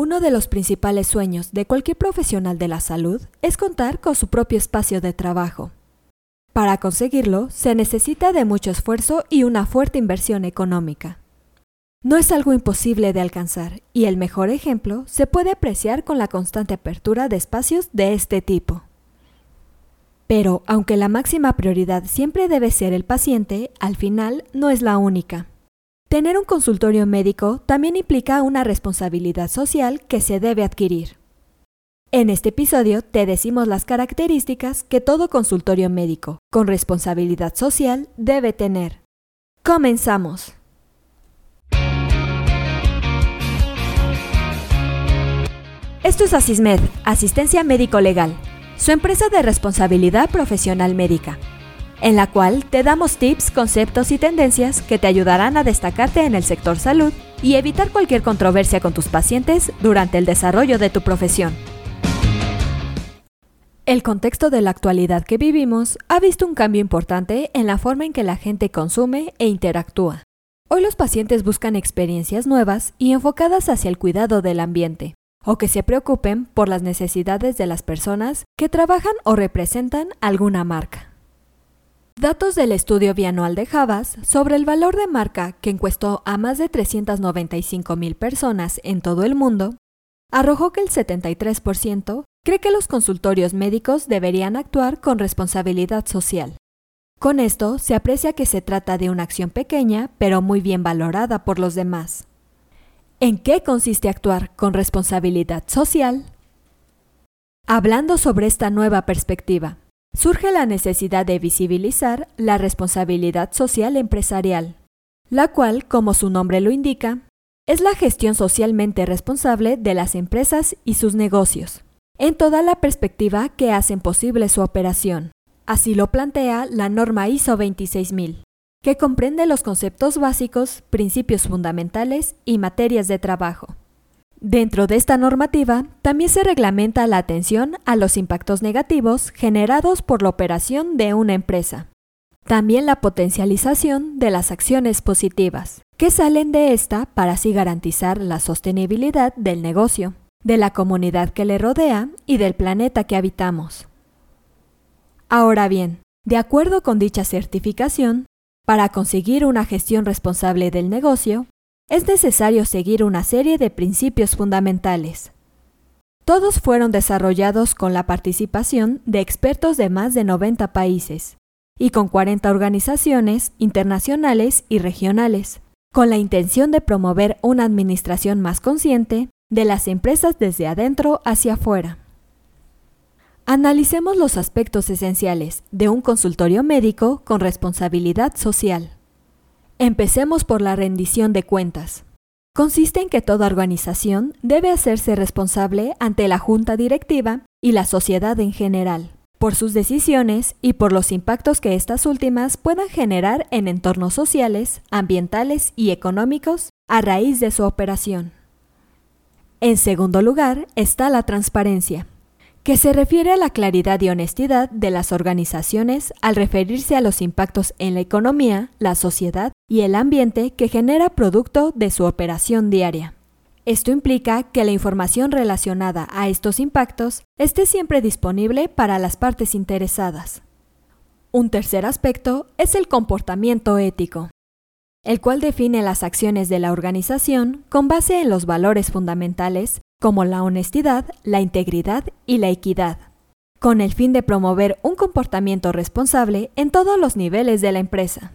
Uno de los principales sueños de cualquier profesional de la salud es contar con su propio espacio de trabajo. Para conseguirlo, se necesita de mucho esfuerzo y una fuerte inversión económica. No es algo imposible de alcanzar, y el mejor ejemplo se puede apreciar con la constante apertura de espacios de este tipo. Pero, aunque la máxima prioridad siempre debe ser el paciente, al final no es la única. Tener un consultorio médico también implica una responsabilidad social que se debe adquirir. En este episodio te decimos las características que todo consultorio médico con responsabilidad social debe tener. Comenzamos. Esto es Asismed, Asistencia Médico Legal, su empresa de responsabilidad profesional médica en la cual te damos tips, conceptos y tendencias que te ayudarán a destacarte en el sector salud y evitar cualquier controversia con tus pacientes durante el desarrollo de tu profesión. El contexto de la actualidad que vivimos ha visto un cambio importante en la forma en que la gente consume e interactúa. Hoy los pacientes buscan experiencias nuevas y enfocadas hacia el cuidado del ambiente, o que se preocupen por las necesidades de las personas que trabajan o representan alguna marca. Datos del estudio bianual de Javas sobre el valor de marca que encuestó a más de 395 mil personas en todo el mundo arrojó que el 73% cree que los consultorios médicos deberían actuar con responsabilidad social. Con esto se aprecia que se trata de una acción pequeña pero muy bien valorada por los demás. ¿En qué consiste actuar con responsabilidad social? Hablando sobre esta nueva perspectiva, surge la necesidad de visibilizar la responsabilidad social empresarial, la cual, como su nombre lo indica, es la gestión socialmente responsable de las empresas y sus negocios, en toda la perspectiva que hacen posible su operación. Así lo plantea la norma ISO 26000, que comprende los conceptos básicos, principios fundamentales y materias de trabajo. Dentro de esta normativa, también se reglamenta la atención a los impactos negativos generados por la operación de una empresa. También la potencialización de las acciones positivas, que salen de esta para así garantizar la sostenibilidad del negocio, de la comunidad que le rodea y del planeta que habitamos. Ahora bien, de acuerdo con dicha certificación, para conseguir una gestión responsable del negocio, es necesario seguir una serie de principios fundamentales. Todos fueron desarrollados con la participación de expertos de más de 90 países y con 40 organizaciones internacionales y regionales, con la intención de promover una administración más consciente de las empresas desde adentro hacia afuera. Analicemos los aspectos esenciales de un consultorio médico con responsabilidad social. Empecemos por la rendición de cuentas. Consiste en que toda organización debe hacerse responsable ante la junta directiva y la sociedad en general, por sus decisiones y por los impactos que estas últimas puedan generar en entornos sociales, ambientales y económicos a raíz de su operación. En segundo lugar está la transparencia que se refiere a la claridad y honestidad de las organizaciones al referirse a los impactos en la economía, la sociedad y el ambiente que genera producto de su operación diaria. Esto implica que la información relacionada a estos impactos esté siempre disponible para las partes interesadas. Un tercer aspecto es el comportamiento ético, el cual define las acciones de la organización con base en los valores fundamentales como la honestidad, la integridad y la equidad, con el fin de promover un comportamiento responsable en todos los niveles de la empresa.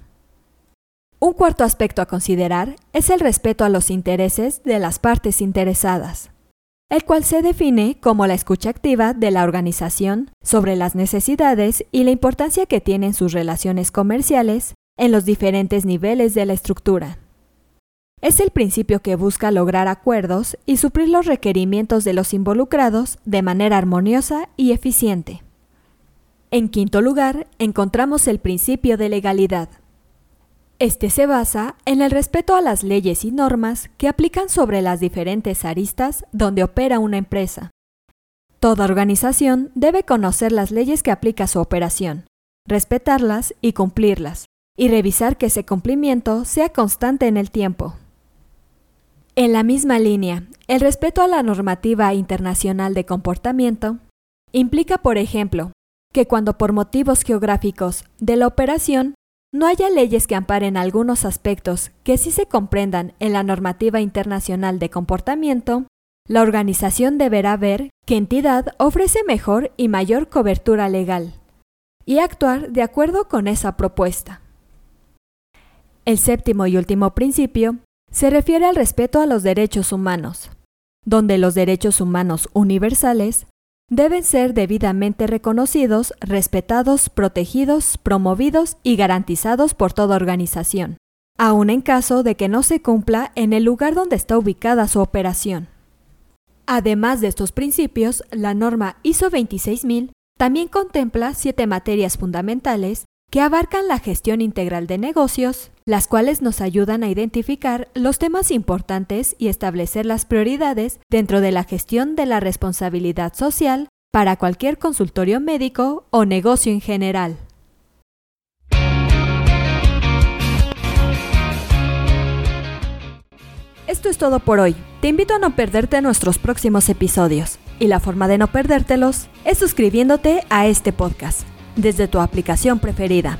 Un cuarto aspecto a considerar es el respeto a los intereses de las partes interesadas, el cual se define como la escucha activa de la organización sobre las necesidades y la importancia que tienen sus relaciones comerciales en los diferentes niveles de la estructura. Es el principio que busca lograr acuerdos y suplir los requerimientos de los involucrados de manera armoniosa y eficiente. En quinto lugar, encontramos el principio de legalidad. Este se basa en el respeto a las leyes y normas que aplican sobre las diferentes aristas donde opera una empresa. Toda organización debe conocer las leyes que aplica su operación, respetarlas y cumplirlas, y revisar que ese cumplimiento sea constante en el tiempo. En la misma línea, el respeto a la normativa internacional de comportamiento implica, por ejemplo, que cuando por motivos geográficos de la operación no haya leyes que amparen algunos aspectos que sí se comprendan en la normativa internacional de comportamiento, la organización deberá ver qué entidad ofrece mejor y mayor cobertura legal y actuar de acuerdo con esa propuesta. El séptimo y último principio se refiere al respeto a los derechos humanos, donde los derechos humanos universales deben ser debidamente reconocidos, respetados, protegidos, promovidos y garantizados por toda organización, aun en caso de que no se cumpla en el lugar donde está ubicada su operación. Además de estos principios, la norma ISO 26000 también contempla siete materias fundamentales que abarcan la gestión integral de negocios, las cuales nos ayudan a identificar los temas importantes y establecer las prioridades dentro de la gestión de la responsabilidad social para cualquier consultorio médico o negocio en general. Esto es todo por hoy. Te invito a no perderte nuestros próximos episodios. Y la forma de no perdértelos es suscribiéndote a este podcast desde tu aplicación preferida.